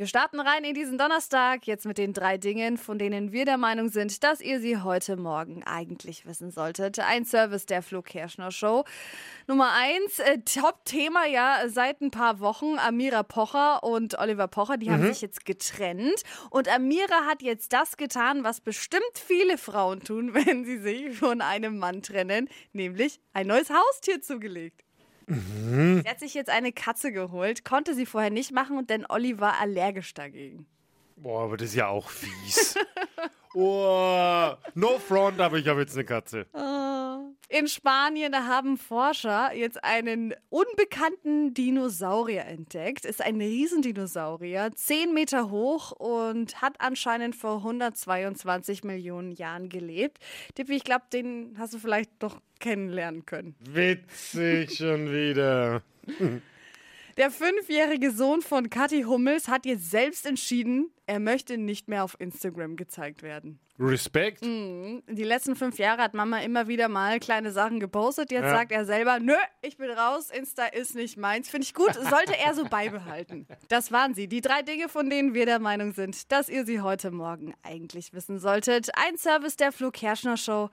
Wir starten rein in diesen Donnerstag jetzt mit den drei Dingen, von denen wir der Meinung sind, dass ihr sie heute Morgen eigentlich wissen solltet. Ein Service der Flo Kerschner Show. Nummer eins, äh, Top-Thema ja seit ein paar Wochen. Amira Pocher und Oliver Pocher, die mhm. haben sich jetzt getrennt. Und Amira hat jetzt das getan, was bestimmt viele Frauen tun, wenn sie sich von einem Mann trennen, nämlich ein neues Haustier zugelegt. Mhm. Sie hat sich jetzt eine Katze geholt, konnte sie vorher nicht machen, denn Olli war allergisch dagegen. Boah, aber das ist ja auch fies. oh, no front, aber ich habe jetzt eine Katze. Oh. In Spanien haben Forscher jetzt einen unbekannten Dinosaurier entdeckt. Ist ein Riesendinosaurier, 10 Meter hoch und hat anscheinend vor 122 Millionen Jahren gelebt. Tippi, ich glaube, den hast du vielleicht doch kennenlernen können. Witzig schon wieder. Der fünfjährige Sohn von Kathi Hummels hat jetzt selbst entschieden, er möchte nicht mehr auf Instagram gezeigt werden. Respekt. Mhm. Die letzten fünf Jahre hat Mama immer wieder mal kleine Sachen gepostet. Jetzt ja. sagt er selber, nö, ich bin raus, Insta ist nicht meins. Finde ich gut, sollte er so beibehalten. Das waren sie, die drei Dinge, von denen wir der Meinung sind, dass ihr sie heute Morgen eigentlich wissen solltet. Ein Service der Flo Kerschner Show.